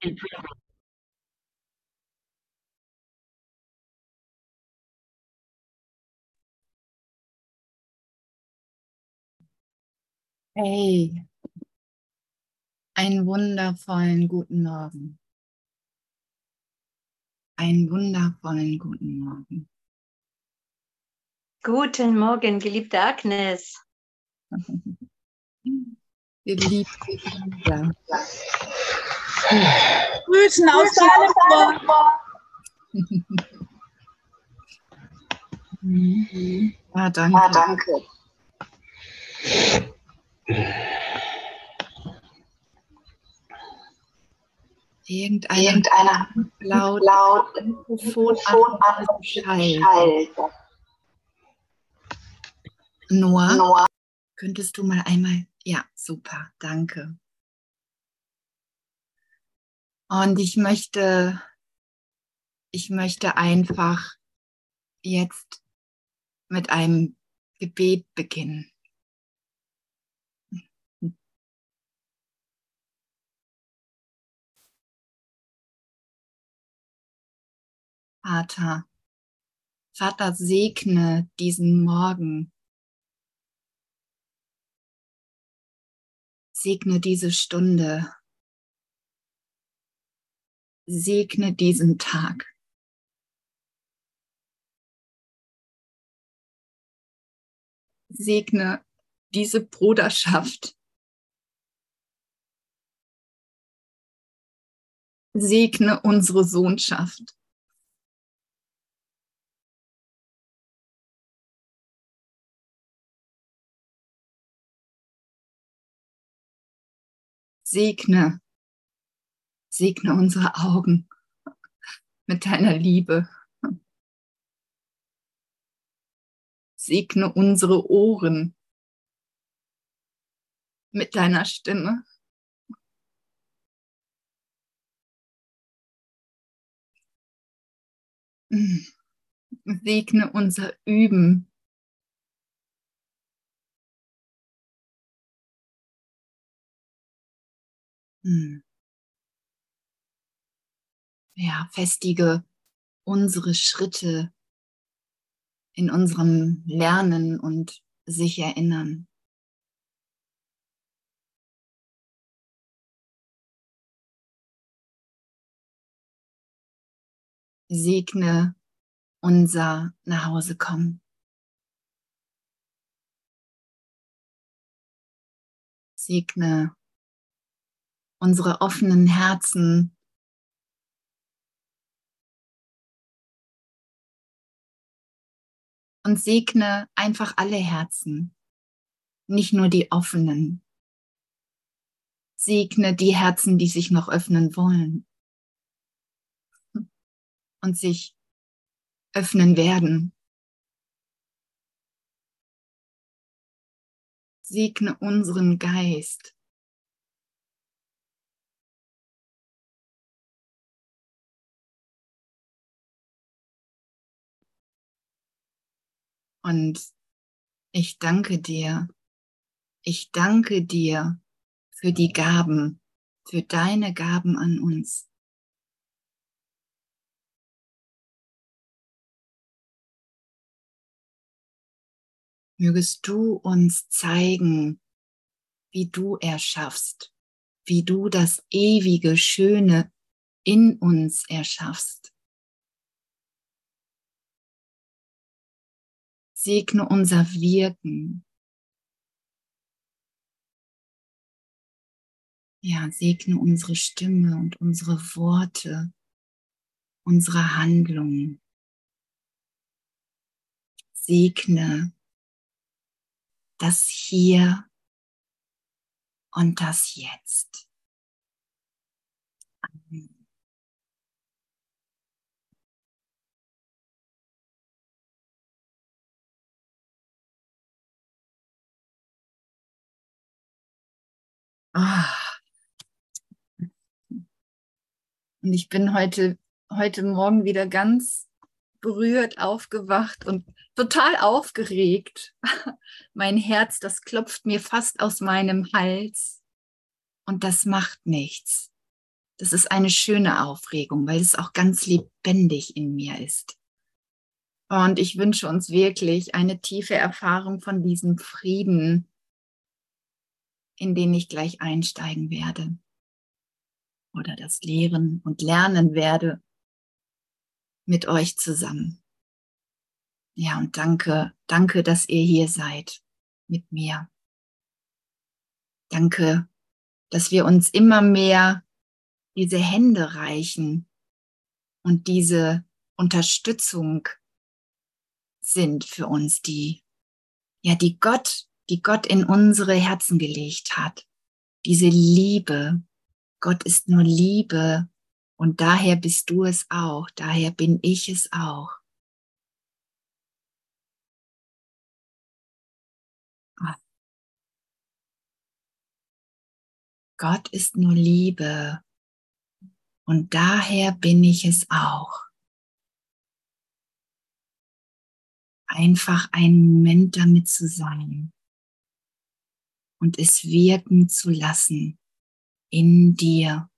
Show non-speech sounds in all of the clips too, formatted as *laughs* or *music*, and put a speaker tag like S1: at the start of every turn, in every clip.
S1: Hey, einen wundervollen guten Morgen. Einen wundervollen guten Morgen.
S2: Guten Morgen, geliebte Agnes. *laughs*
S1: Geliebt wieder.
S3: Grüßen aus Salzburg.
S1: Ja, danke.
S2: Ja, danke.
S1: Irgendeiner,
S2: Irgendeiner
S1: laut,
S2: laut
S1: Mikrofon an. Noah,
S2: Noah,
S1: könntest du mal einmal, ja, super, danke. Und ich möchte, ich möchte einfach jetzt mit einem Gebet beginnen. Vater, Vater, segne diesen Morgen. Segne diese Stunde. Segne diesen Tag. Segne diese Bruderschaft. Segne unsere Sohnschaft. Segne, segne unsere Augen mit deiner Liebe. Segne unsere Ohren mit deiner Stimme. Segne unser Üben. Hm. Ja, festige unsere Schritte in unserem Lernen und sich erinnern. Segne unser Nachhausekommen. Segne unsere offenen Herzen. Und segne einfach alle Herzen, nicht nur die offenen. Segne die Herzen, die sich noch öffnen wollen und sich öffnen werden. Segne unseren Geist. Und ich danke dir, ich danke dir für die Gaben, für deine Gaben an uns. Mögest du uns zeigen, wie du erschaffst, wie du das ewige Schöne in uns erschaffst. Segne unser Wirken. Ja, segne unsere Stimme und unsere Worte, unsere Handlungen. Segne das Hier und das Jetzt. Ah. Und ich bin heute, heute Morgen wieder ganz berührt aufgewacht und total aufgeregt. *laughs* Mein Herz, das klopft mir fast aus meinem Hals. Und das macht nichts. Das ist eine schöne Aufregung, weil es auch ganz lebendig in mir ist. Und ich wünsche uns wirklich eine tiefe Erfahrung von diesem Frieden, in den ich gleich einsteigen werde oder das Lehren und Lernen werde mit euch zusammen. Ja, und danke, danke, dass ihr hier seid mit mir. Danke, dass wir uns immer mehr diese Hände reichen und diese Unterstützung sind für uns, die, ja, die Gott, die Gott in unsere Herzen gelegt hat. Diese Liebe. Gott ist nur Liebe und daher bist du es auch, daher bin ich es auch. Gott ist nur Liebe und daher bin ich es auch. Einfach einen Moment damit zu sein und es wirken zu lassen in dir,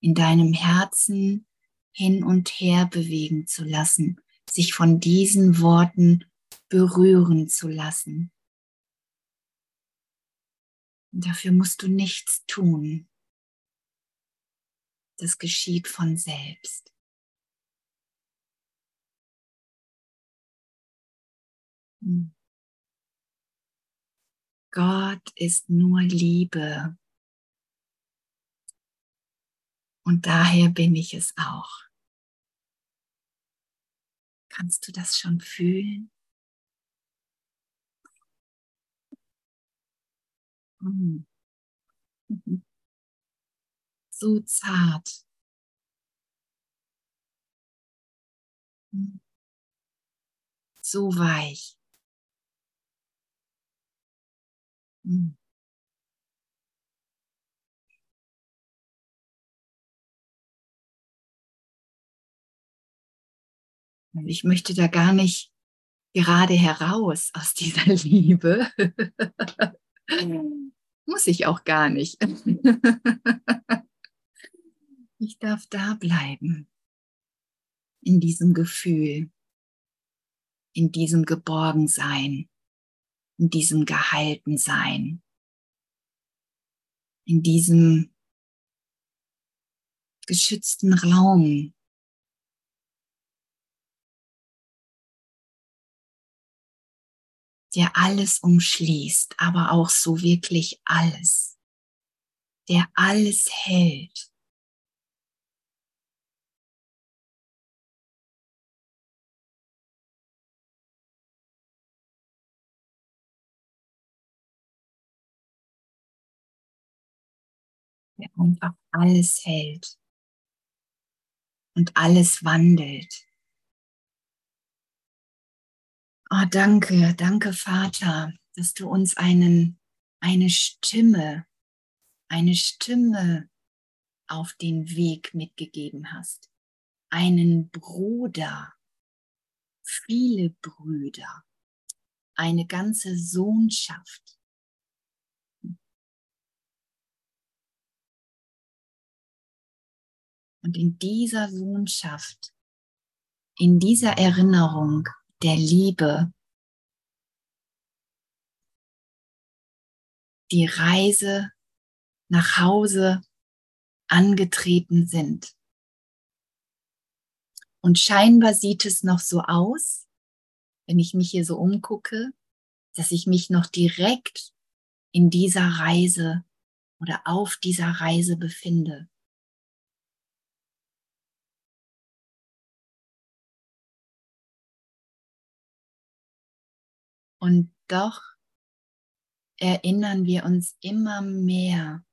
S1: in deinem Herzen hin und her bewegen zu lassen, sich von diesen Worten berühren zu lassen. Dafür musst du nichts tun. Das geschieht von selbst. Hm. Gott ist nur Liebe. Und daher bin ich es auch. Kannst du das schon fühlen? *laughs* Mhm. So zart. So weich. Mhm. Ich möchte da gar nicht gerade heraus aus dieser *laughs* Liebe. Muss ich auch gar nicht. *laughs* ich darf da bleiben. In diesem Gefühl. In diesem Geborgensein. In diesem Gehaltensein. In diesem geschützten Raum, der alles umschließt, aber auch so wirklich alles, der alles hält. Der einfach alles hält und alles wandelt. Oh, danke, danke, Vater, dass du uns einen, eine Stimme, eine Stimme auf den Weg mitgegeben hast. Einen Bruder, viele Brüder, eine ganze Sohnschaft. Und in dieser Sohnschaft, in dieser Erinnerung der Liebe, die Reise nach Hause angetreten sind. Und scheinbar sieht es noch so aus, wenn ich mich hier so umgucke, dass ich mich noch direkt in dieser Reise oder auf dieser Reise befinde. Und doch erinnern wir uns immer mehr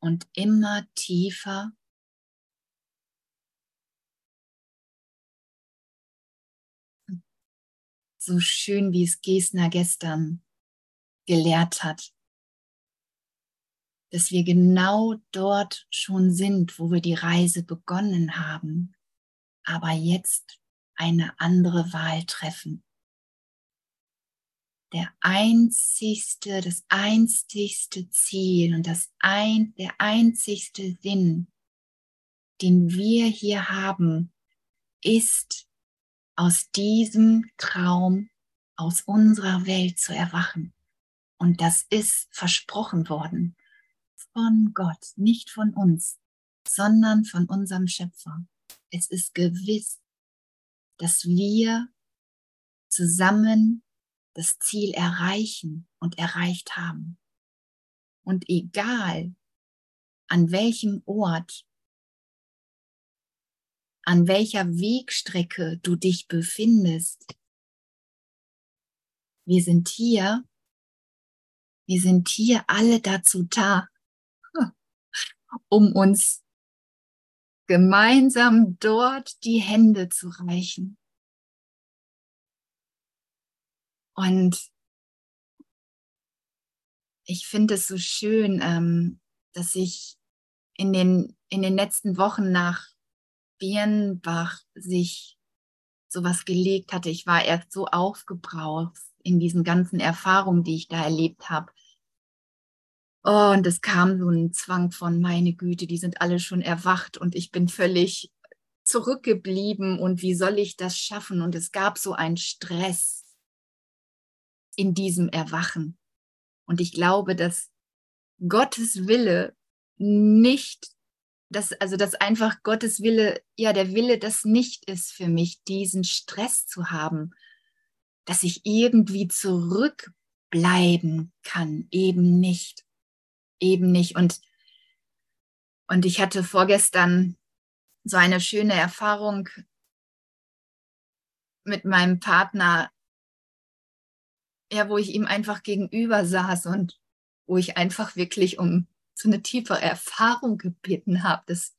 S1: und immer tiefer so schön, wie es Gesner gestern gelehrt hat, dass wir genau dort schon sind, wo wir die Reise begonnen haben, aber jetzt eine andere Wahl treffen der einzigste, das einzigste Ziel und das ein, der einzigste Sinn, den wir hier haben, ist aus diesem Traum, aus unserer Welt zu erwachen. Und das ist versprochen worden von Gott, nicht von uns, sondern von unserem Schöpfer. Es ist gewiss, dass wir zusammen das Ziel erreichen und erreicht haben. Und egal, an welchem Ort, an welcher Wegstrecke du dich befindest, wir sind hier, wir sind hier alle dazu da, *laughs* um uns gemeinsam dort die Hände zu reichen Und ich finde es so schön, ähm, dass ich in den, in den letzten Wochen nach Birnbach sich sowas gelegt hatte. Ich war erst so aufgebraucht in diesen ganzen Erfahrungen, die ich da erlebt habe. Oh, und es kam so ein Zwang von, meine Güte, die sind alle schon erwacht und ich bin völlig zurückgeblieben und wie soll ich das schaffen? Und es gab so einen Stress in diesem Erwachen. Und ich glaube, dass Gottes Wille nicht, dass, also dass einfach Gottes Wille, ja, der Wille, das nicht ist für mich, diesen Stress zu haben, dass ich irgendwie zurückbleiben kann, eben nicht, eben nicht. Und, und ich hatte vorgestern so eine schöne Erfahrung mit meinem Partner, ja, wo ich ihm einfach gegenüber saß und wo ich einfach wirklich um so eine tiefe Erfahrung gebeten habe, dass,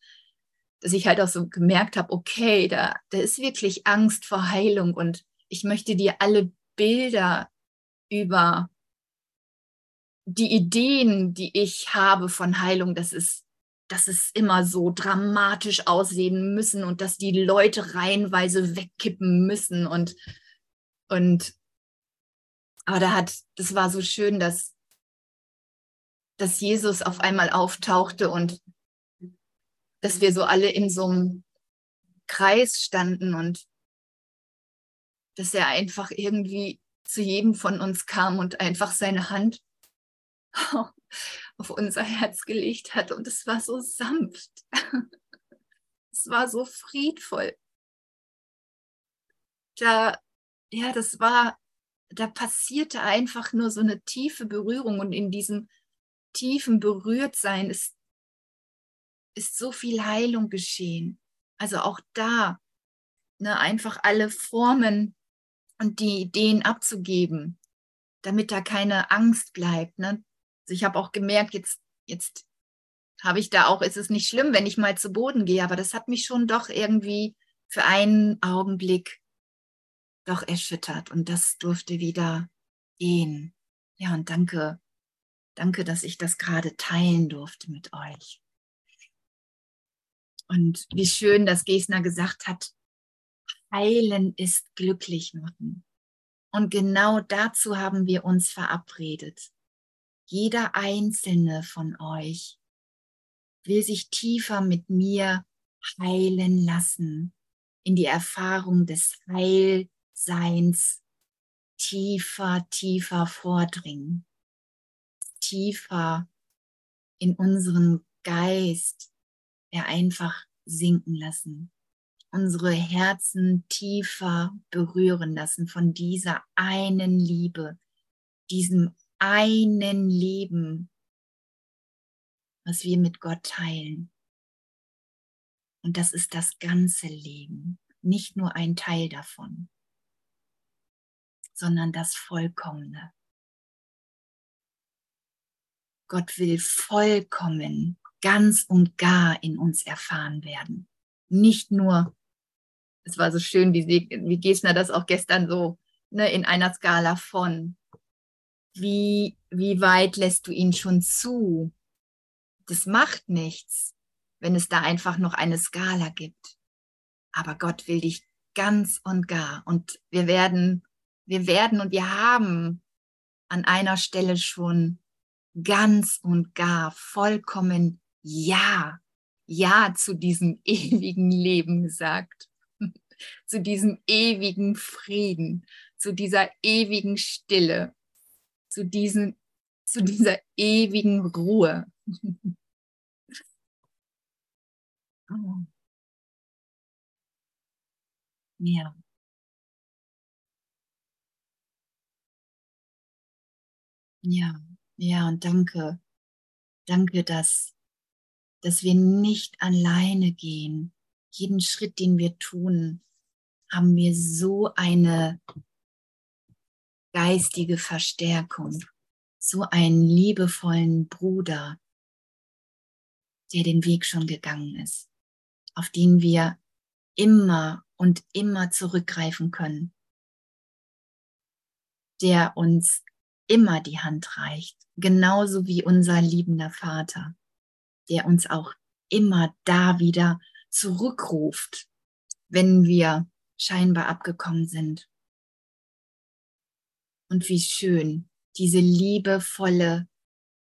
S1: dass ich halt auch so gemerkt habe, okay, da, da ist wirklich Angst vor Heilung und ich möchte dir alle Bilder über die Ideen, die ich habe von Heilung, das ist, dass es immer so dramatisch aussehen müssen und dass die Leute reihenweise wegkippen müssen und, und aber da hat, das war so schön, dass, dass Jesus auf einmal auftauchte und dass wir so alle in so einem Kreis standen und dass er einfach irgendwie zu jedem von uns kam und einfach seine Hand *laughs* auf unser Herz gelegt hat. Und es war so sanft. *laughs* es war so friedvoll. Da, ja, das war da passierte einfach nur so eine tiefe Berührung und in diesem tiefen Berührtsein ist, ist so viel Heilung geschehen. Also auch da, ne, einfach alle Formen und die Ideen abzugeben, damit da keine Angst bleibt. Ne? Also ich habe auch gemerkt, jetzt, jetzt habe ich da auch, ist es nicht schlimm, wenn ich mal zu Boden gehe, aber das hat mich schon doch irgendwie für einen Augenblick doch erschüttert und das durfte wieder gehen. Ja, und danke, danke, dass ich das gerade teilen durfte mit euch. Und wie schön, dass Gesner gesagt hat, heilen ist glücklich machen. Und genau dazu haben wir uns verabredet. Jeder einzelne von euch will sich tiefer mit mir heilen lassen, in die Erfahrung des Heil Seins tiefer, tiefer vordringen, tiefer in unseren Geist, er einfach sinken lassen, unsere Herzen tiefer berühren lassen von dieser einen Liebe, diesem einen Leben, was wir mit Gott teilen. Und das ist das ganze Leben, nicht nur ein Teil davon sondern das Vollkommene. Gott will vollkommen, ganz und gar in uns erfahren werden. Nicht nur, es war so schön, wie, Sie, wie Gesner das auch gestern so ne, in einer Skala von, wie, wie weit lässt du ihn schon zu? Das macht nichts, wenn es da einfach noch eine Skala gibt. Aber Gott will dich ganz und gar. Und wir werden wir werden und wir haben an einer Stelle schon ganz und gar vollkommen Ja, Ja zu diesem *laughs* ewigen Leben gesagt, *laughs* zu diesem ewigen Frieden, zu dieser ewigen Stille, zu, diesen, zu dieser ewigen Ruhe. *laughs* oh. Ja. Ja, ja, und danke. Danke, dass, dass wir nicht alleine gehen. Jeden Schritt, den wir tun, haben wir so eine geistige Verstärkung, so einen liebevollen Bruder, der den Weg schon gegangen ist, auf den wir immer und immer zurückgreifen können, der uns immer die Hand reicht, genauso wie unser liebender Vater, der uns auch immer da wieder zurückruft, wenn wir scheinbar abgekommen sind. Und wie schön, diese liebevolle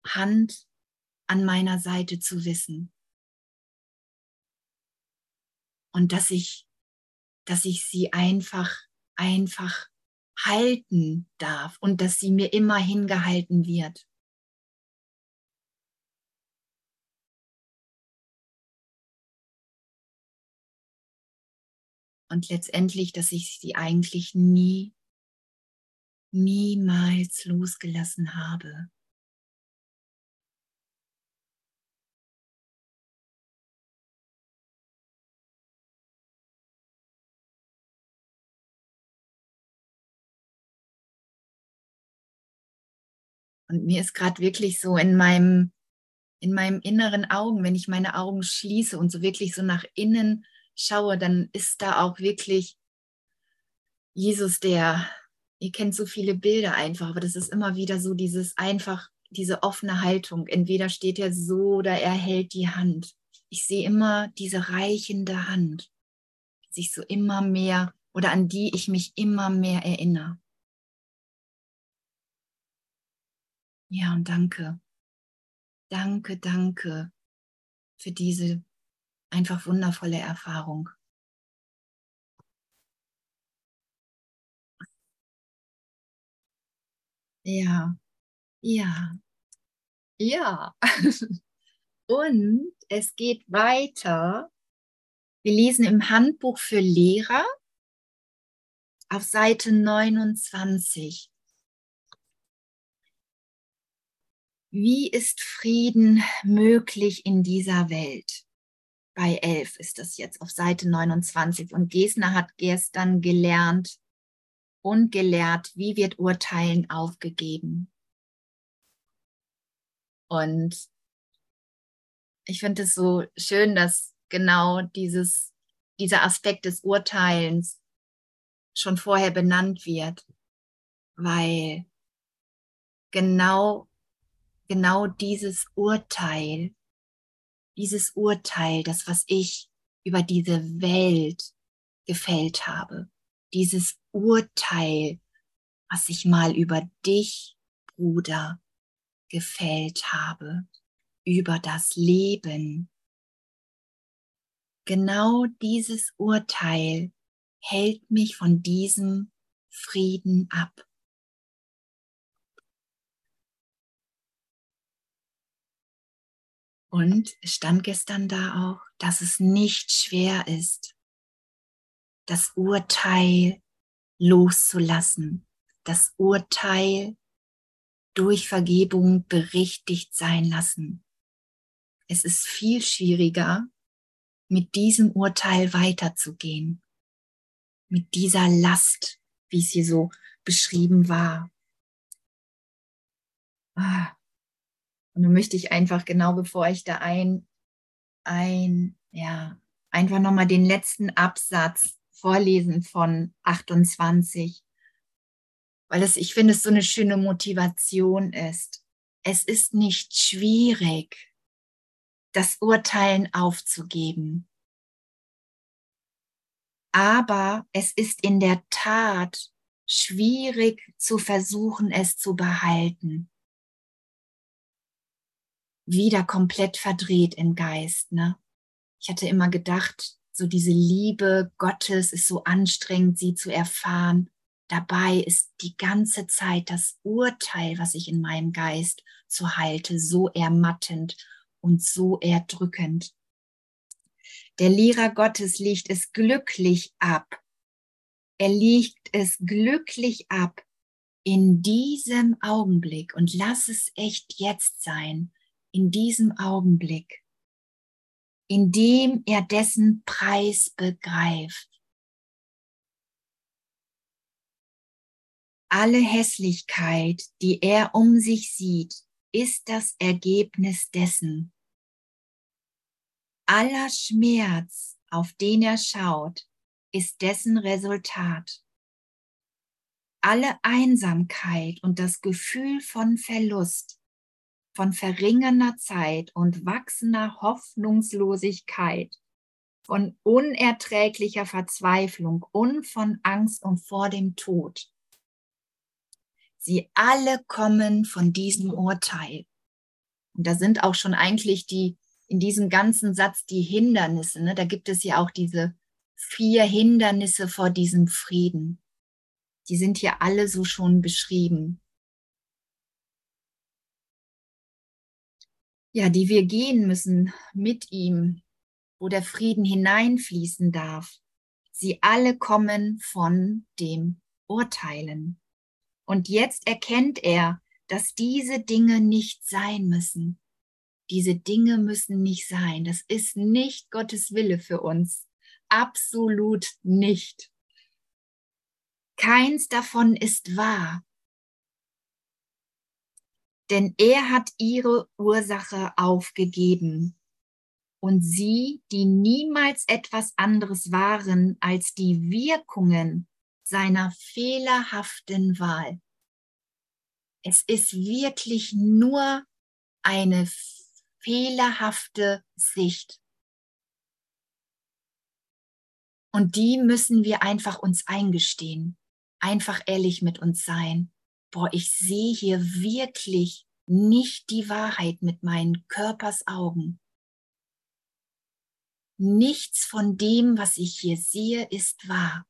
S1: Hand an meiner Seite zu wissen. Und dass ich, dass ich sie einfach, einfach halten darf und dass sie mir immer hingehalten wird. Und letztendlich, dass ich sie eigentlich nie, niemals losgelassen habe. Und mir ist gerade wirklich so in meinem, in meinem inneren Augen, wenn ich meine Augen schließe und so wirklich so nach innen schaue, dann ist da auch wirklich Jesus, der, ihr kennt so viele Bilder einfach, aber das ist immer wieder so dieses einfach, diese offene Haltung. Entweder steht er so oder er hält die Hand. Ich sehe immer diese reichende Hand, sich so immer mehr oder an die ich mich immer mehr erinnere. Ja, und danke. Danke, danke für diese einfach wundervolle Erfahrung. Ja, ja, ja. *laughs* Und es geht weiter. Wir lesen im Handbuch für Lehrer auf Seite 29. Wie ist Frieden möglich in dieser Welt? Bei 11 ist das jetzt auf Seite 29. Und Gesner hat gestern gelernt und gelehrt, wie wird Urteilen aufgegeben. Und ich finde es so schön, dass genau dieses, dieser Aspekt des Urteilens schon vorher benannt wird, weil genau genau dieses Urteil, dieses Urteil, das, was ich über diese Welt gefällt habe, dieses Urteil, was ich mal über dich, Bruder, gefällt habe, über das Leben. Genau dieses Urteil hält mich von diesem Frieden ab. Und es stand gestern da auch, dass es nicht schwer ist, das Urteil loszulassen, das Urteil durch Vergebung berichtigt sein lassen. Es ist viel schwieriger, mit diesem Urteil weiterzugehen, mit dieser Last, wie es hier so beschrieben war. Ah, und dann möchte ich einfach genau bevor ich da ein, ein, ja, einfach nochmal den letzten Absatz vorlesen von 28, weil es, ich finde, es so eine schöne Motivation ist. Es ist nicht schwierig, das Urteilen aufzugeben. Aber es ist in der Tat schwierig zu versuchen, es zu behalten. Wieder komplett verdreht im Geist. Ne? Ich hatte immer gedacht, so diese Liebe Gottes ist so anstrengend, sie zu erfahren. Dabei ist die ganze Zeit das Urteil, was ich in meinem Geist so halte, so ermattend und so erdrückend. Der Lehrer Gottes legt es glücklich ab. Er legt es glücklich ab in diesem Augenblick und lass es echt jetzt sein, in diesem Augenblick, in dem er dessen Preis begreift. Alle Hässlichkeit, die er um sich sieht, ist das Ergebnis dessen. Aller Schmerz, auf den er schaut, ist dessen Resultat. Alle Einsamkeit und das Gefühl von Verlust, von verringernder Zeit und wachsender Hoffnungslosigkeit, von unerträglicher Verzweiflung und von Angst und vor dem Tod Sie alle kommen von diesem Urteil. Und da sind auch schon eigentlich die, in diesem ganzen Satz die Hindernisse. Ne? Da gibt es ja auch diese vier Hindernisse vor diesem Frieden. Die sind hier alle so schon beschrieben. Ja, die wir gehen müssen mit ihm, wo der Frieden hineinfließen darf. Sie alle kommen von dem Urteilen. Und jetzt erkennt er, dass diese Dinge nicht sein müssen. Diese Dinge müssen nicht sein. Das ist nicht Gottes Wille für uns. Absolut nicht. Keins davon ist wahr. Denn er hat ihre Ursache aufgegeben. Und sie, die niemals etwas anderes waren als die Wirkungen seiner fehlerhaften Wahl. Es ist wirklich nur eine fehlerhafte Sicht. Und die müssen wir einfach uns eingestehen, einfach ehrlich mit uns sein. Boah, ich sehe hier wirklich nicht die Wahrheit mit meinen Körpers Augen. Nichts von dem, was ich hier sehe, ist wahr.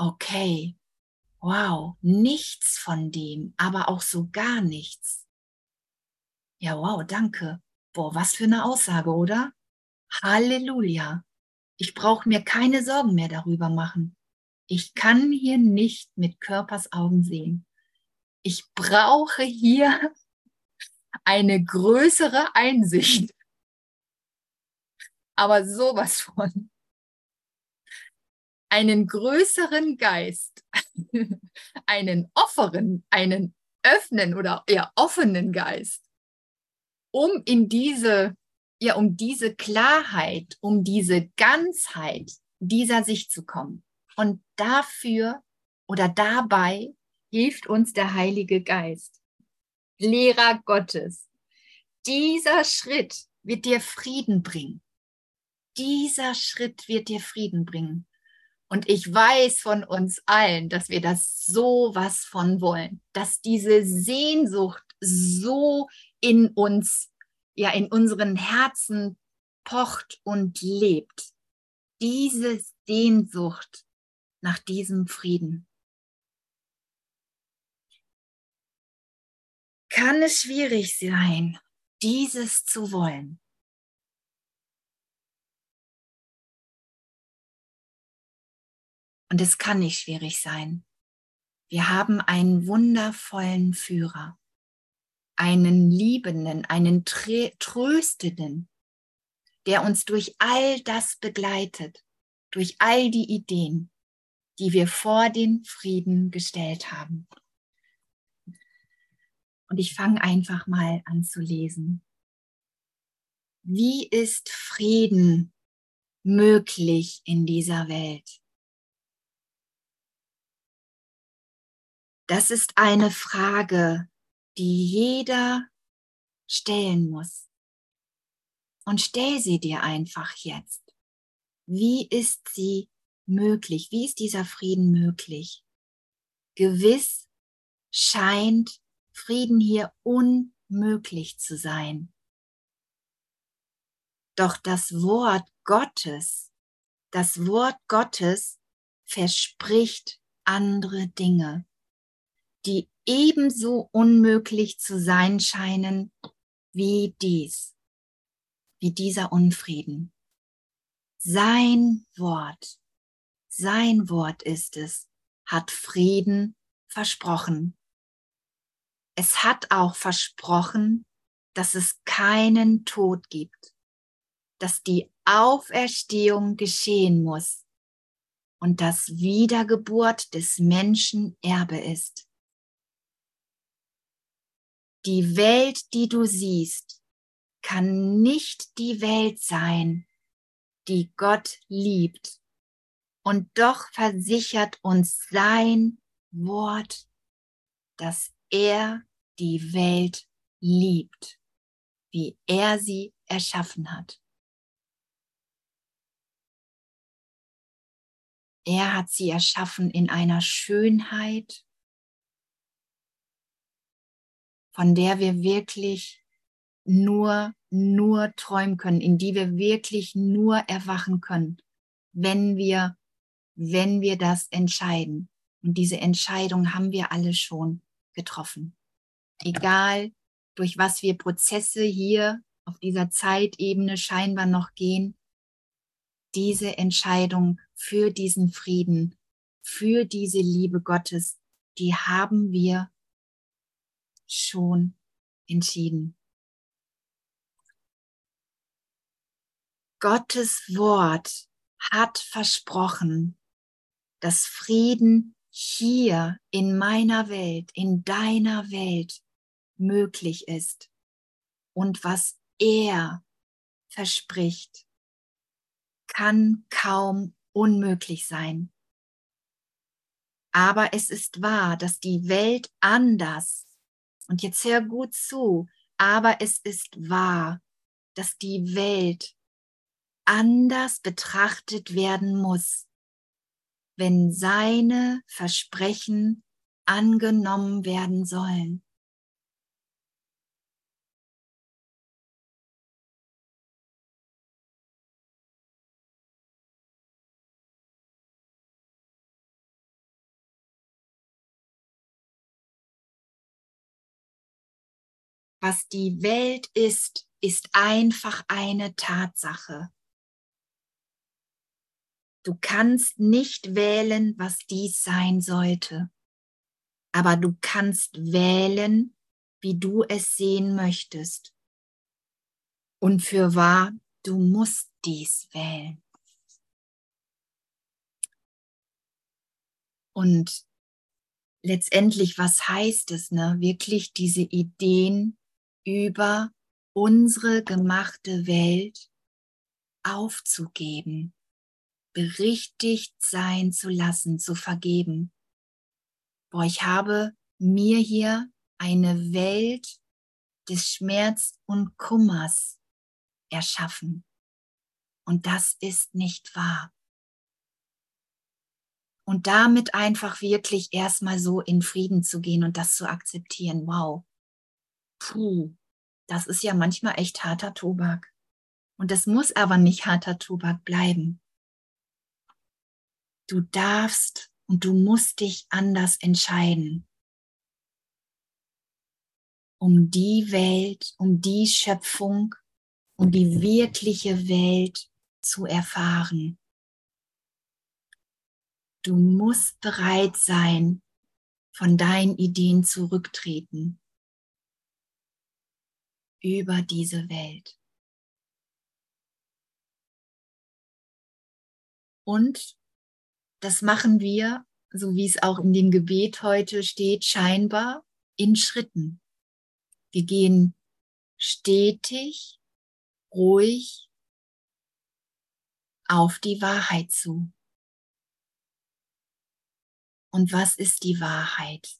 S1: okay, wow, nichts von dem, aber auch so gar nichts. Ja, wow, danke. Boah, was für eine Aussage, oder? Halleluja. Ich brauche mir keine Sorgen mehr darüber machen. Ich kann hier nicht mit Körpers Augen sehen. Ich brauche hier eine größere Einsicht. Aber sowas von einen größeren Geist, *laughs* einen offeren, einen öffnen oder eher offenen Geist, um in diese, ja, um diese Klarheit, um diese Ganzheit dieser Sicht zu kommen. Und dafür oder dabei hilft uns der Heilige Geist, Lehrer Gottes. Dieser Schritt wird dir Frieden bringen. Dieser Schritt wird dir Frieden bringen. Und ich weiß von uns allen, dass wir das so was von wollen, dass diese Sehnsucht so in uns, ja, in unseren Herzen pocht und lebt. Diese Sehnsucht nach diesem Frieden. Kann es schwierig sein, dieses zu wollen? Und es kann nicht schwierig sein. Wir haben einen wundervollen Führer, einen liebenden, einen tröstenden, der uns durch all das begleitet, durch all die Ideen, die wir vor den Frieden gestellt haben. Und ich fange einfach mal an zu lesen. Wie ist Frieden möglich in dieser Welt? Das ist eine Frage, die jeder stellen muss. Und stell sie dir einfach jetzt. wie ist sie möglich? Wie ist dieser Frieden möglich? Gewiss scheint Frieden hier unmöglich zu sein. Doch das Wort Gottes, das Wort Gottes verspricht andere Dinge, die ebenso unmöglich zu sein scheinen wie dies, wie dieser Unfrieden. Sein Wort, sein Wort ist es, hat Frieden versprochen. Es hat auch versprochen, dass es keinen Tod gibt, dass die Auferstehung geschehen muss und dass Wiedergeburt des Menschen Erbe ist. Die Welt, die du siehst, kann nicht die Welt sein, die Gott liebt. Und doch versichert uns sein Wort, dass er die Welt liebt, wie er sie erschaffen hat. Er hat sie erschaffen in einer Schönheit, von der wir wirklich nur, nur träumen können, in die wir wirklich nur erwachen können, wenn wir, wenn wir das entscheiden. Und diese Entscheidung haben wir alle schon getroffen. Egal, durch was wir Prozesse hier auf dieser Zeitebene scheinbar noch gehen, diese Entscheidung für diesen Frieden, für diese Liebe Gottes, die haben wir schon entschieden. Gottes Wort hat versprochen, dass Frieden hier in meiner Welt, in deiner Welt möglich ist und was er verspricht, kann kaum unmöglich sein. Aber es ist wahr, dass die Welt anders, und jetzt hör gut zu, aber es ist wahr, dass die Welt anders betrachtet werden muss, wenn seine Versprechen angenommen werden sollen. Was die Welt ist, ist einfach eine Tatsache. Du kannst nicht wählen, was dies sein sollte, aber du kannst wählen, wie du es sehen möchtest. Und für wahr, du musst dies wählen. Und letztendlich, was heißt es, ne? Wirklich diese Ideen über unsere gemachte Welt aufzugeben, berichtigt sein zu lassen, zu vergeben. Boah, ich habe mir hier eine Welt des Schmerz und Kummers erschaffen. Und das ist nicht wahr. Und damit einfach wirklich erstmal so in Frieden zu gehen und das zu akzeptieren. Wow. Puh, das ist ja manchmal echt harter Tobak. Und das muss aber nicht harter Tobak bleiben. Du darfst und du musst dich anders entscheiden. Um die Welt, um die Schöpfung, um die wirkliche Welt zu erfahren. Du musst bereit sein, von deinen Ideen zurücktreten über diese Welt. Und das machen wir, so wie es auch in dem Gebet heute steht, scheinbar in Schritten. Wir gehen stetig, ruhig auf die Wahrheit zu. Und was ist die Wahrheit?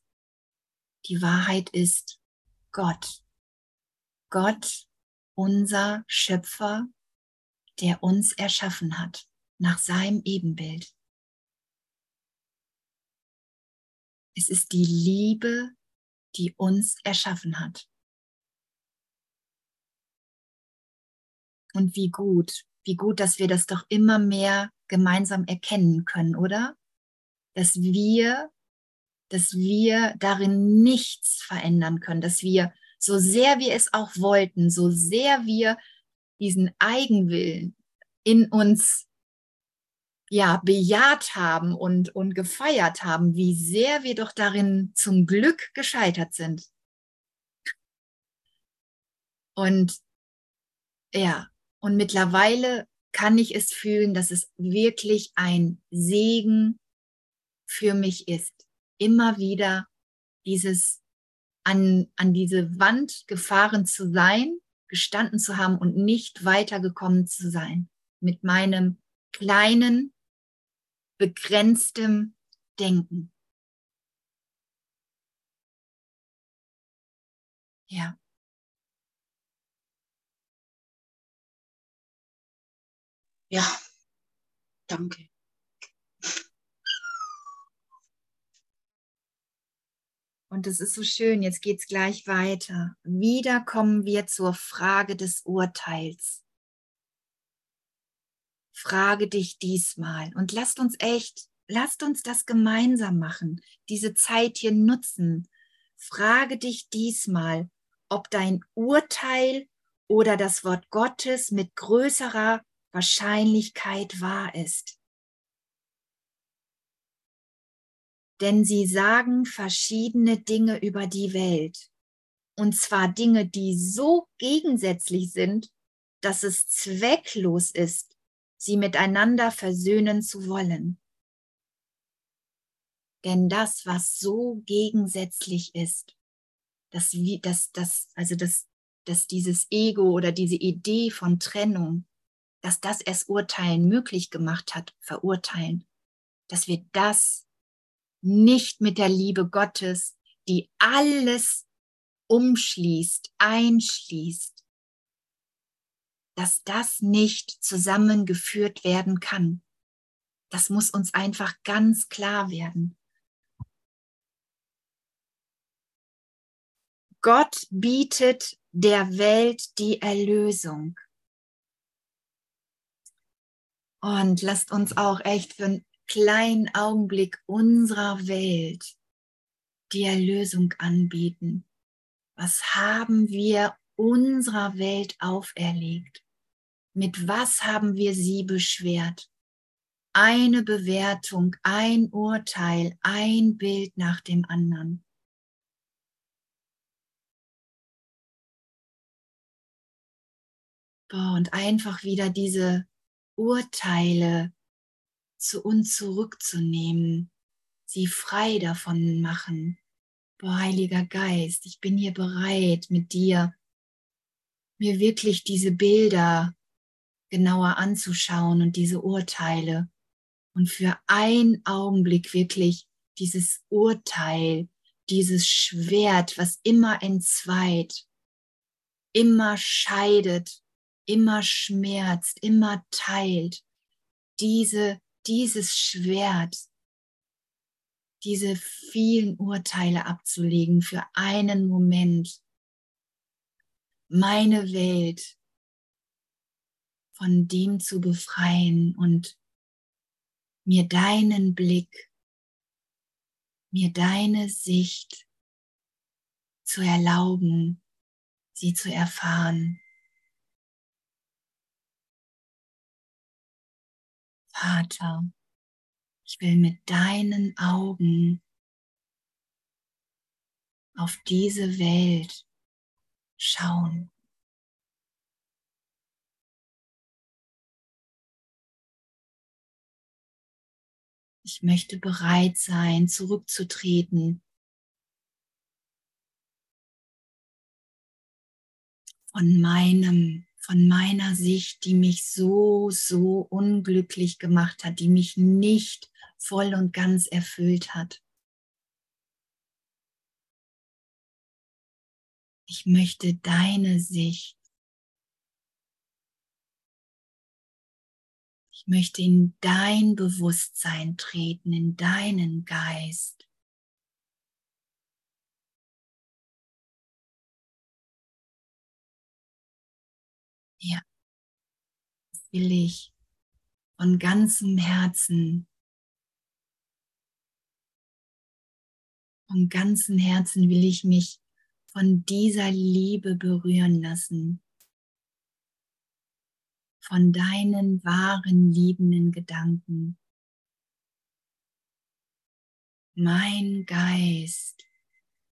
S1: Die Wahrheit ist Gott. Gott, unser Schöpfer, der uns erschaffen hat. nach seinem Ebenbild. Es ist die Liebe, die uns erschaffen hat. Und wie gut, wie gut, dass wir das doch immer mehr gemeinsam erkennen können, oder? Dass wir, dass wir darin nichts verändern können, dass wir, so sehr wir es auch wollten, so sehr wir diesen Eigenwillen in uns ja bejaht haben und, und gefeiert haben, wie sehr wir doch darin zum Glück gescheitert sind. Und ja, und mittlerweile kann ich es fühlen, dass es wirklich ein Segen für mich ist, immer wieder dieses an, an diese Wand gefahren zu sein, gestanden zu haben und nicht weitergekommen zu sein mit meinem kleinen, begrenztem Denken. Ja.
S3: Ja, danke.
S1: Und es ist so schön, jetzt geht es gleich weiter. Wieder kommen wir zur Frage des Urteils. Frage dich diesmal und lasst uns echt, lasst uns das gemeinsam machen, diese Zeit hier nutzen. Frage dich diesmal, ob dein Urteil oder das Wort Gottes mit größerer Wahrscheinlichkeit wahr ist. Denn sie sagen verschiedene Dinge über die Welt. Und zwar Dinge, die so gegensätzlich sind, dass es zwecklos ist, sie miteinander versöhnen zu wollen. Denn das, was so gegensätzlich ist, dass, dass, dass, also dass, dass dieses Ego oder diese Idee von Trennung dass das erst Urteilen möglich gemacht hat, verurteilen, dass wir das nicht mit der Liebe Gottes, die alles umschließt, einschließt, dass das nicht zusammengeführt werden kann. Das muss uns einfach ganz klar werden. Gott bietet der Welt die Erlösung. Und lasst uns auch echt für kleinen Augenblick unserer Welt die Erlösung anbieten. Was haben wir unserer Welt auferlegt? Mit was haben wir sie beschwert? Eine Bewertung, ein Urteil, ein Bild nach dem anderen. Boah, und einfach wieder diese Urteile zu uns zurückzunehmen, sie frei davon machen. Boah, Heiliger Geist, ich bin hier bereit, mit dir mir wirklich diese Bilder genauer anzuschauen und diese Urteile und für einen Augenblick wirklich dieses Urteil, dieses Schwert, was immer entzweit, immer scheidet immer schmerzt, immer teilt, diese, dieses Schwert, diese vielen Urteile abzulegen für einen Moment, meine Welt von dem zu befreien und mir deinen Blick, mir deine Sicht zu erlauben, sie zu erfahren. Vater, ich will mit deinen Augen auf diese Welt schauen. Ich möchte bereit sein, zurückzutreten von meinem von meiner Sicht, die mich so, so unglücklich gemacht hat, die mich nicht voll und ganz erfüllt hat. Ich möchte deine Sicht. Ich möchte in dein Bewusstsein treten, in deinen Geist. Will ich von ganzem Herzen, von ganzem Herzen will ich mich von dieser Liebe berühren lassen, von deinen wahren liebenden Gedanken. Mein Geist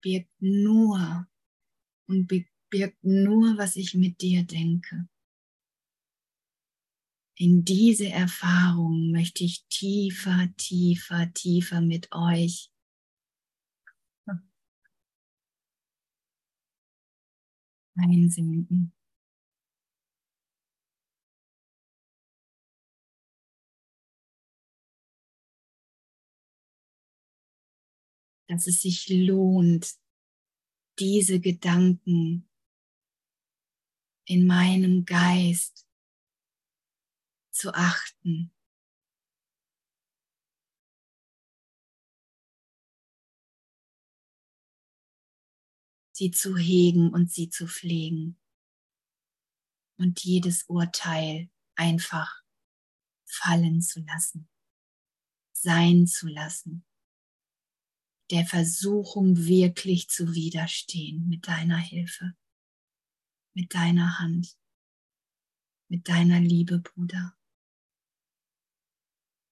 S1: birgt nur und birgt nur, was ich mit dir denke. In diese Erfahrung möchte ich tiefer, tiefer, tiefer mit euch einsinken. Dass es sich lohnt, diese Gedanken in meinem Geist zu achten. Sie zu hegen und sie zu pflegen und jedes Urteil einfach fallen zu lassen, sein zu lassen, der Versuchung wirklich zu widerstehen mit deiner Hilfe, mit deiner Hand, mit deiner Liebe, Bruder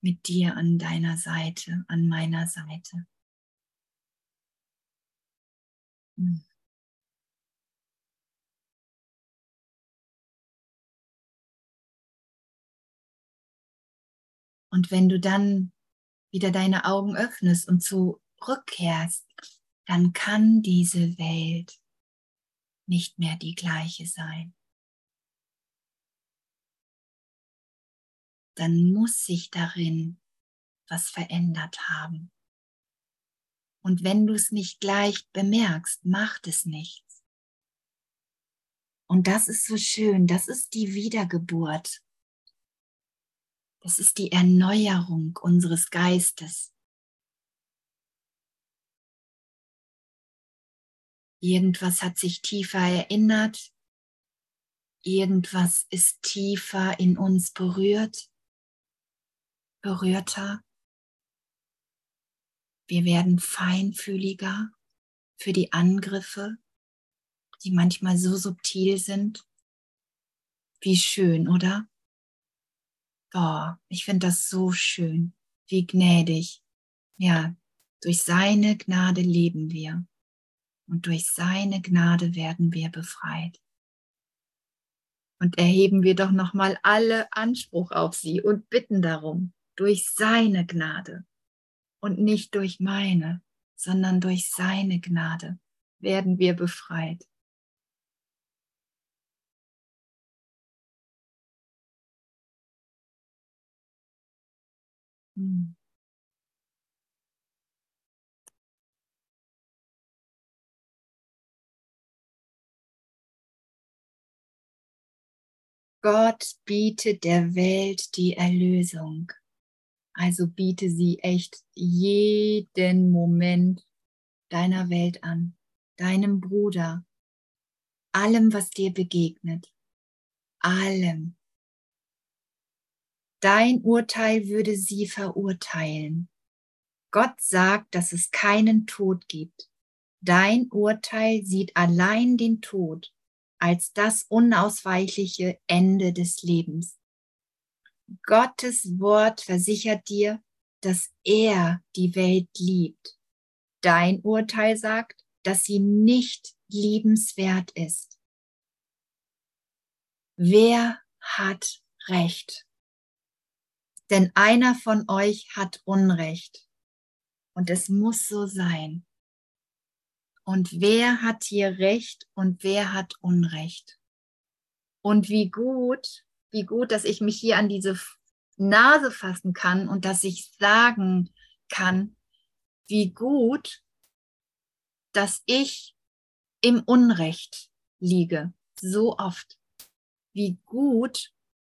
S1: mit dir an deiner Seite, an meiner Seite. Hm. Und wenn du dann wieder deine Augen öffnest und zurückkehrst, dann kann diese Welt nicht mehr die gleiche sein. Dann muss sich darin was verändert haben. Und wenn du es nicht gleich bemerkst, macht es nichts. Und das ist so schön, das ist die Wiedergeburt. Das ist die Erneuerung unseres Geistes. Irgendwas hat sich tiefer erinnert, irgendwas ist tiefer in uns berührt berührter. Wir werden feinfühliger für die Angriffe, die manchmal so subtil sind. Wie schön, oder? Oh, ich finde das so schön. Wie gnädig. Ja, durch seine Gnade leben wir und durch seine Gnade werden wir befreit. Und erheben wir doch nochmal alle Anspruch auf sie und bitten darum, durch seine Gnade und nicht durch meine, sondern durch seine Gnade werden wir befreit. Hm. Gott bietet der Welt die Erlösung. Also biete sie echt jeden Moment deiner Welt an, deinem Bruder, allem, was dir begegnet, allem. Dein Urteil würde sie verurteilen. Gott sagt, dass es keinen Tod gibt. Dein Urteil sieht allein den Tod als das unausweichliche Ende des Lebens. Gottes Wort versichert dir, dass er die Welt liebt. Dein Urteil sagt, dass sie nicht liebenswert ist. Wer hat Recht? Denn einer von euch hat Unrecht. Und es muss so sein. Und wer hat hier Recht und wer hat Unrecht? Und wie gut, wie gut, dass ich mich hier an diese Nase fassen kann und dass ich sagen kann, wie gut, dass ich im Unrecht liege, so oft. Wie gut,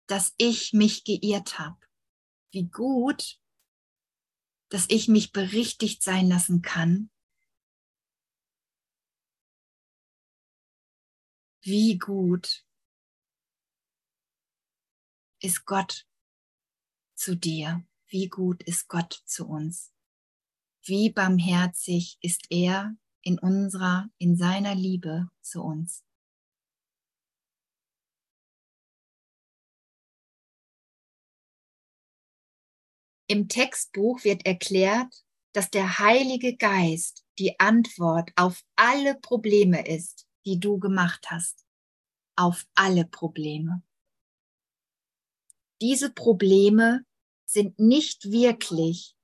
S1: dass ich mich geirrt habe. wie gut, dass ich mich berichtigt sein lassen kann. Wie gut ist Gott zu dir? Wie gut ist Gott zu uns? Wie barmherzig ist er in unserer, in seiner Liebe zu uns? Im Textbuch wird erklärt, dass der Heilige Geist die Antwort auf alle Probleme ist, die du gemacht hast. Auf alle Probleme. Diese Probleme sind nicht wirklich,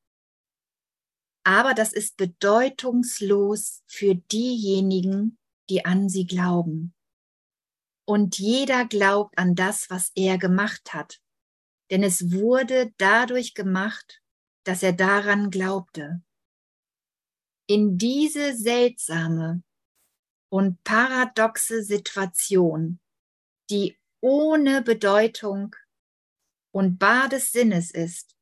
S1: aber das ist bedeutungslos für diejenigen, die an sie glauben. Und jeder glaubt an das, was er gemacht hat denn es wurde dadurch gemacht, dass er daran glaubte. In diese seltsame und paradoxe Situation, die ohne Bedeutung und bar des Sinnes ist,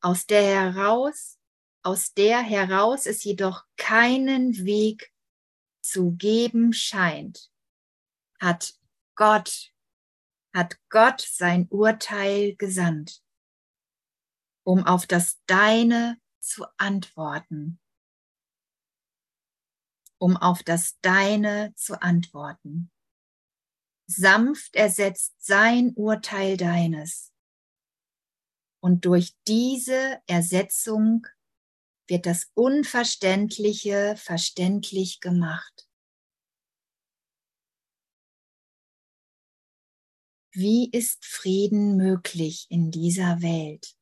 S1: aus der heraus, aus der heraus es jedoch keinen Weg zu geben scheint, hat Gott hat Gott sein Urteil gesandt, um auf das Deine zu antworten, um auf das Deine zu antworten. Sanft ersetzt sein Urteil deines. Und durch diese Ersetzung wird das Unverständliche verständlich gemacht. Wie ist Frieden möglich in dieser Welt?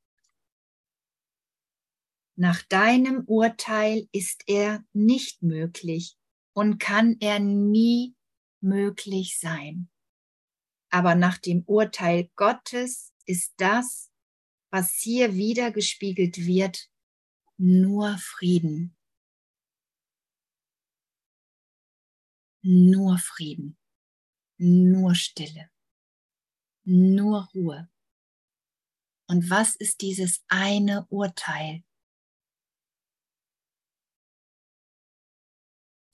S1: Nach deinem Urteil ist er nicht möglich und kann er nie möglich sein. Aber nach dem Urteil Gottes ist das, was hier wiedergespiegelt wird, nur Frieden. Nur Frieden. Nur Stille nur Ruhe. Und was ist dieses eine Urteil?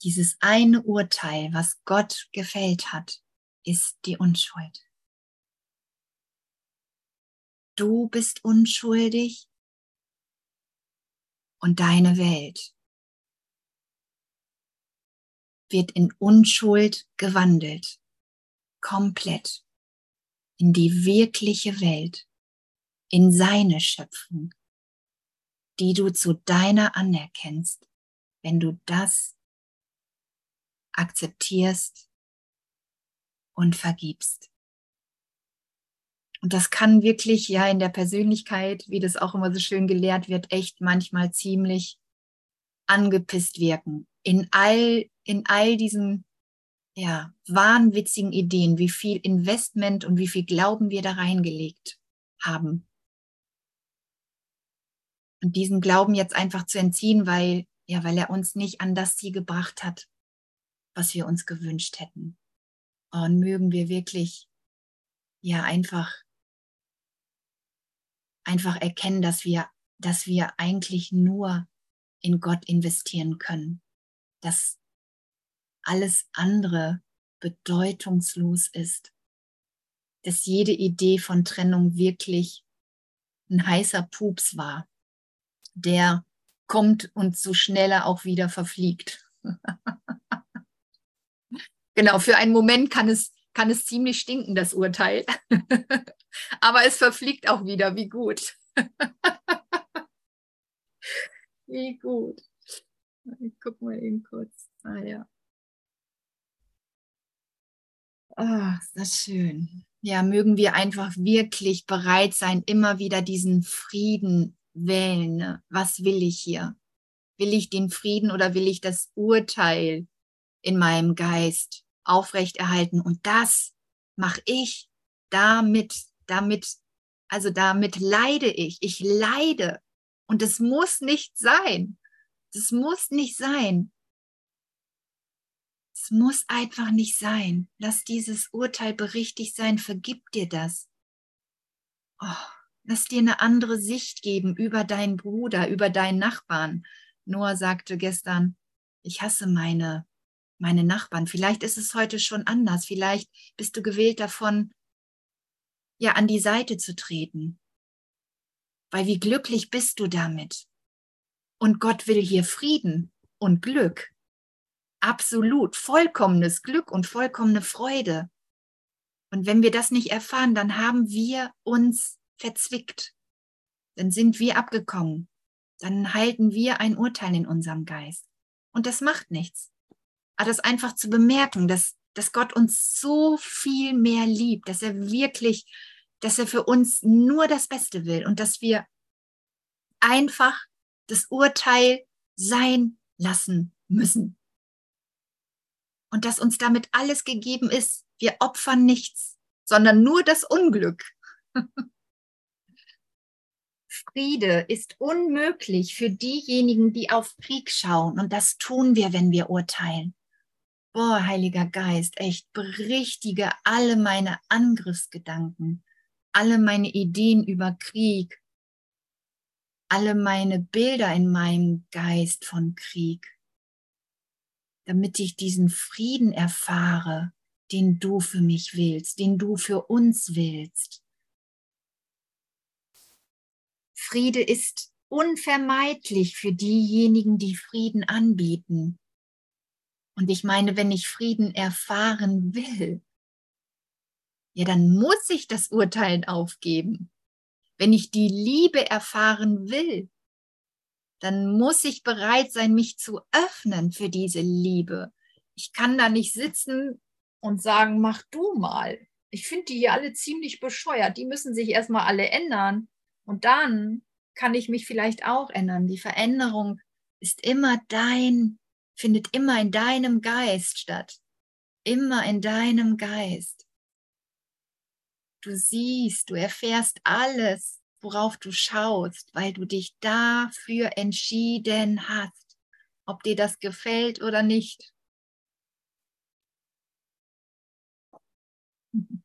S1: Dieses eine Urteil, was Gott gefällt hat, ist die Unschuld. Du bist unschuldig. Und deine Welt wird in Unschuld gewandelt, komplett. In die wirkliche Welt, in seine Schöpfung, die du zu deiner anerkennst, wenn du das akzeptierst und vergibst. Und das kann wirklich ja in der Persönlichkeit, wie das auch immer so schön gelehrt wird, echt manchmal ziemlich angepisst wirken. In all, in all diesen ja, wahnwitzigen Ideen, wie viel Investment und wie viel Glauben wir da reingelegt haben. Und diesen Glauben jetzt einfach zu entziehen, weil, ja, weil er uns nicht an das Ziel gebracht hat, was wir uns gewünscht hätten. Und mögen wir wirklich, ja, einfach, einfach erkennen, dass wir, dass wir eigentlich nur in Gott investieren können. Dass alles andere bedeutungslos ist, dass jede Idee von Trennung wirklich ein heißer Pups war, der kommt und so schneller auch wieder verfliegt. *laughs* genau, für einen Moment kann es, kann es ziemlich stinken, das Urteil. *laughs* Aber es verfliegt auch wieder, wie gut. *laughs* wie gut. Ich guck mal eben kurz. Ah ja. Oh, ist das schön. Ja, mögen wir einfach wirklich bereit sein, immer wieder diesen Frieden wählen. Ne? Was will ich hier? Will ich den Frieden oder will ich das Urteil in meinem Geist aufrechterhalten? Und das mache ich damit, damit, also damit leide ich. Ich leide. Und es muss nicht sein. Das muss nicht sein. Es muss einfach nicht sein. Lass dieses Urteil berichtigt sein, vergib dir das. Oh, Lass dir eine andere Sicht geben über deinen Bruder, über deinen Nachbarn. Noah sagte gestern, ich hasse meine, meine Nachbarn. Vielleicht ist es heute schon anders. Vielleicht bist du gewählt davon, ja, an die Seite zu treten. Weil wie glücklich bist du damit? Und Gott will hier Frieden und Glück. Absolut, vollkommenes Glück und vollkommene Freude. Und wenn wir das nicht erfahren, dann haben wir uns verzwickt. Dann sind wir abgekommen. Dann halten wir ein Urteil in unserem Geist. Und das macht nichts. Aber das einfach zu bemerken, dass, dass Gott uns so viel mehr liebt, dass er wirklich, dass er für uns nur das Beste will und dass wir einfach das Urteil sein lassen müssen. Und dass uns damit alles gegeben ist. Wir opfern nichts, sondern nur das Unglück. *laughs* Friede ist unmöglich für diejenigen, die auf Krieg schauen. Und das tun wir, wenn wir urteilen. Boah, Heiliger Geist, echt berichtige alle meine Angriffsgedanken, alle meine Ideen über Krieg, alle meine Bilder in meinem Geist von Krieg, damit ich diesen Frieden erfahre, den du für mich willst, den du für uns willst. Friede ist unvermeidlich für diejenigen, die Frieden anbieten. Und ich meine, wenn ich Frieden erfahren will, ja, dann muss ich das Urteilen aufgeben. Wenn ich die Liebe erfahren will, dann muss ich bereit sein, mich zu öffnen für diese Liebe. Ich kann da nicht sitzen und sagen, mach du mal. Ich finde die hier alle ziemlich bescheuert. Die müssen sich erstmal alle ändern. Und dann kann ich mich vielleicht auch ändern. Die Veränderung ist immer dein, findet immer in deinem Geist statt. Immer in deinem Geist. Du siehst, du erfährst alles, worauf du schaust, weil du dich dafür entschieden hast, ob dir das gefällt oder nicht. *laughs*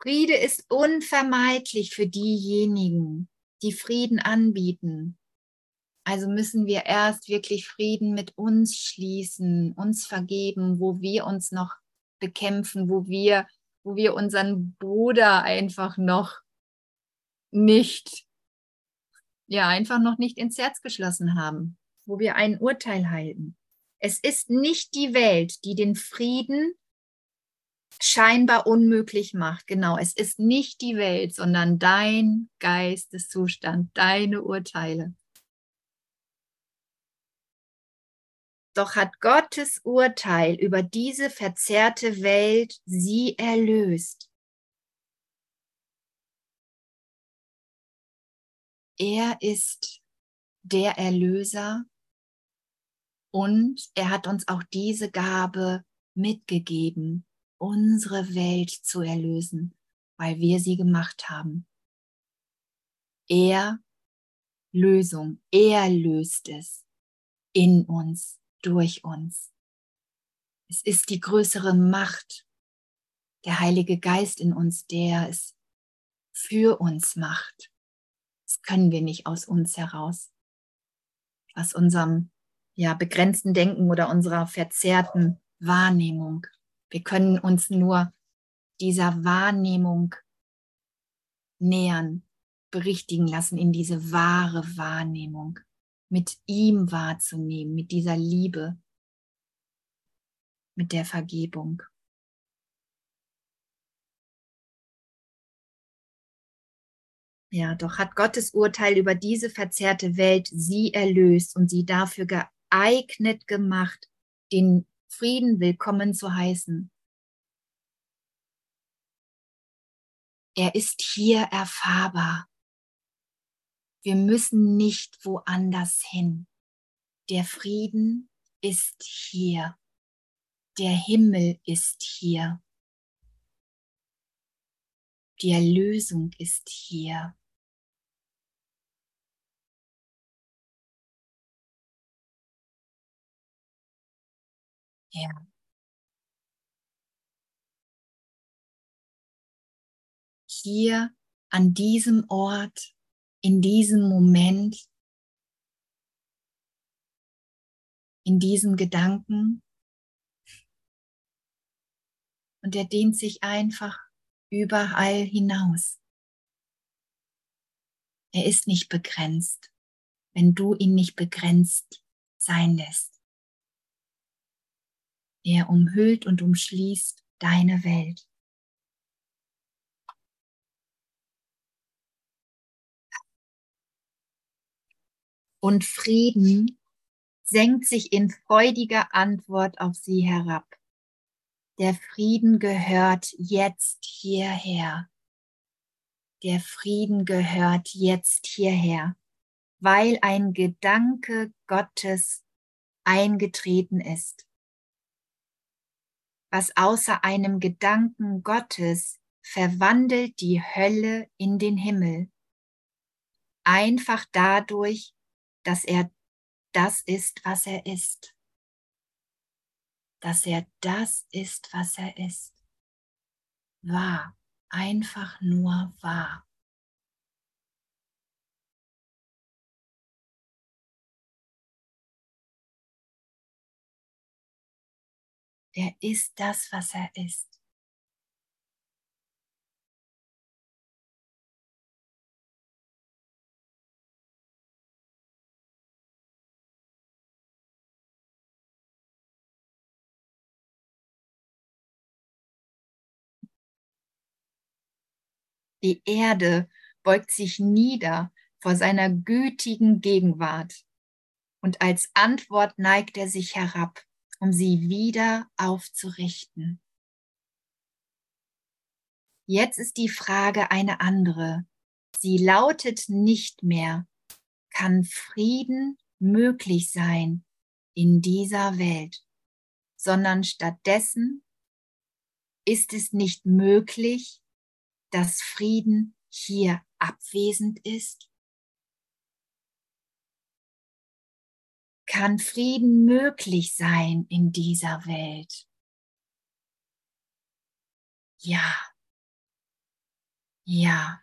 S1: Friede ist unvermeidlich für diejenigen, die Frieden anbieten. Also müssen wir erst wirklich Frieden mit uns schließen, uns vergeben, wo wir uns noch bekämpfen, wo wir, wo wir unseren Bruder einfach noch nicht, ja, einfach noch nicht ins Herz geschlossen haben, wo wir ein Urteil halten. Es ist nicht die Welt, die den Frieden scheinbar unmöglich macht. Genau, es ist nicht die Welt, sondern dein Geisteszustand, deine Urteile. Doch hat Gottes Urteil über diese verzerrte Welt sie erlöst. Er ist der Erlöser und er hat uns auch diese Gabe mitgegeben, unsere Welt zu erlösen, weil wir sie gemacht haben. Er Lösung, er löst es in uns, durch uns. Es ist die größere Macht, der Heilige Geist in uns, der es für uns macht. Das können wir nicht aus uns heraus, aus unserem ja, begrenzten Denken oder unserer verzerrten Wahrnehmung. Wir können uns nur dieser Wahrnehmung nähern, berichtigen lassen in diese wahre Wahrnehmung, mit ihm wahrzunehmen, mit dieser Liebe, mit der Vergebung. Ja, doch hat Gottes Urteil über diese verzerrte Welt sie erlöst und sie dafür geeignet gemacht, den Frieden willkommen zu heißen. Er ist hier erfahrbar. Wir müssen nicht woanders hin. Der Frieden ist hier. Der Himmel ist hier. Die Erlösung ist hier. Ja. Hier an diesem Ort, in diesem Moment, in diesem Gedanken. Und er dehnt sich einfach überall hinaus. Er ist nicht begrenzt, wenn du ihn nicht begrenzt sein lässt. Er umhüllt und umschließt deine Welt. Und Frieden senkt sich in freudiger Antwort auf sie herab. Der Frieden gehört jetzt hierher. Der Frieden gehört jetzt hierher, weil ein Gedanke Gottes eingetreten ist. Was außer einem Gedanken Gottes verwandelt die Hölle in den Himmel. Einfach dadurch, dass er das ist, was er ist. Dass er das ist, was er ist. Wahr, einfach nur wahr. Er ist das, was er ist. Die Erde beugt sich nieder vor seiner gütigen Gegenwart. Und als Antwort neigt er sich herab, um sie wieder aufzurichten. Jetzt ist die Frage eine andere. Sie lautet nicht mehr, kann Frieden möglich sein in dieser Welt, sondern stattdessen ist es nicht möglich, dass Frieden hier abwesend ist? Kann Frieden möglich sein in dieser Welt? Ja. Ja.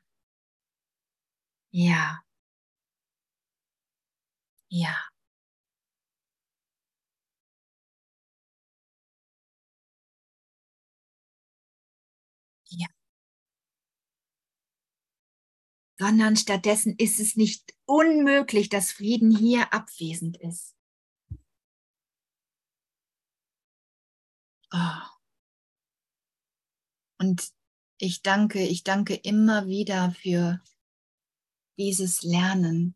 S1: Ja. Ja. Sondern stattdessen ist es nicht unmöglich, dass Frieden hier abwesend ist. Oh. Und ich danke, ich danke immer wieder für dieses Lernen.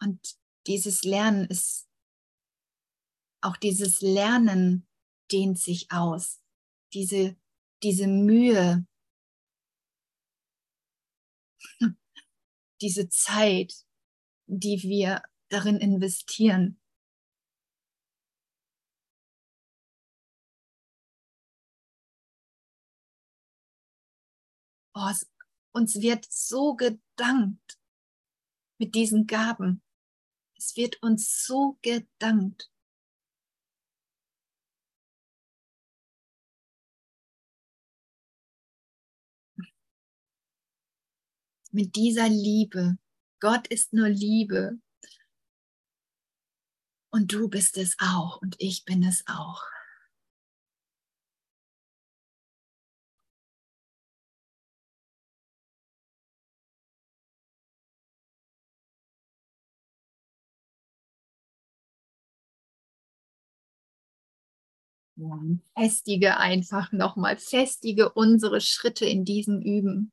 S1: Und dieses Lernen ist, auch dieses Lernen dehnt sich aus diese, diese Mühe, *laughs* diese Zeit, die wir darin investieren. Oh, es, uns wird so gedankt mit diesen Gaben. Es wird uns so gedankt. Mit dieser Liebe. Gott ist nur Liebe. Und du bist es auch und ich bin es auch. Festige einfach nochmal, festige unsere Schritte in diesem Üben.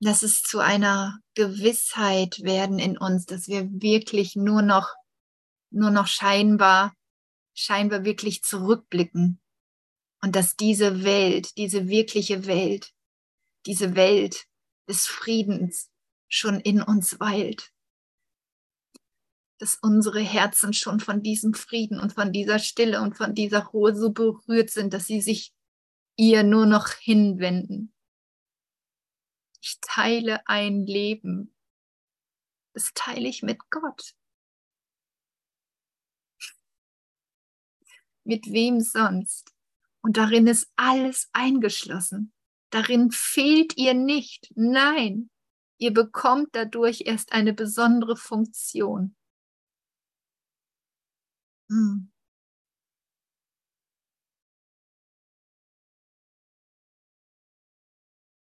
S1: Lass es zu einer Gewissheit werden in uns, dass wir wirklich nur noch, nur noch scheinbar, scheinbar wirklich zurückblicken. Und dass diese Welt, diese wirkliche Welt, diese Welt des Friedens schon in uns weilt. Dass unsere Herzen schon von diesem Frieden und von dieser Stille und von dieser Ruhe so berührt sind, dass sie sich ihr nur noch hinwenden ich teile ein Leben. Das teile ich mit Gott. Mit wem sonst? Und darin ist alles eingeschlossen. Darin fehlt ihr nicht. Nein, ihr bekommt dadurch erst eine besondere Funktion. Hm.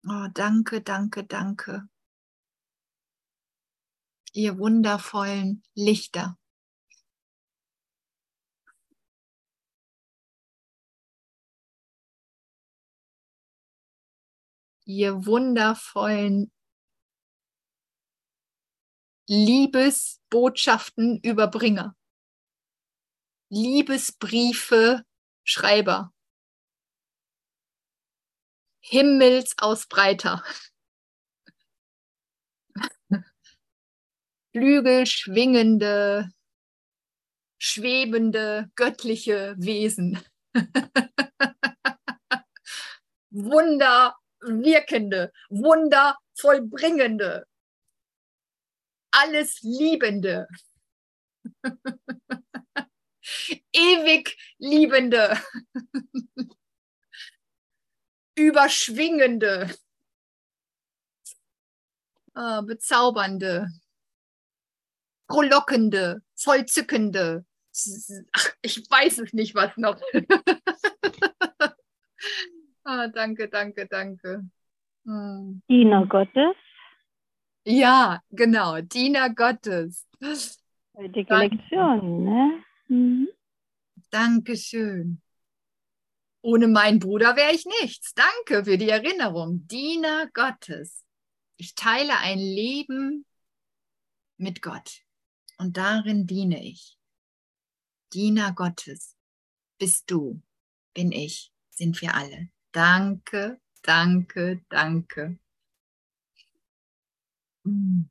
S1: Oh, danke, danke, danke. Ihr wundervollen Lichter. Ihr wundervollen Liebesbotschaften Überbringer. Liebesbriefe Schreiber. Himmelsausbreiter. Flügel schwingende, schwebende, göttliche Wesen. Wunder wirkende, Wunder vollbringende, alles Liebende, ewig Liebende, Überschwingende, äh, Bezaubernde, Frohlockende, Vollzückende. Ach, ich weiß es nicht, was noch. *laughs* ah, danke, danke, danke.
S2: Hm. Diener Gottes.
S1: Ja, genau, Diener Gottes.
S2: Heutige Lektion, ne? Mhm.
S1: Dankeschön. Ohne meinen Bruder wäre ich nichts. Danke für die Erinnerung. Diener Gottes. Ich teile ein Leben mit Gott und darin diene ich. Diener Gottes bist du, bin ich, sind wir alle. Danke, danke, danke. Mm.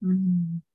S1: Mm.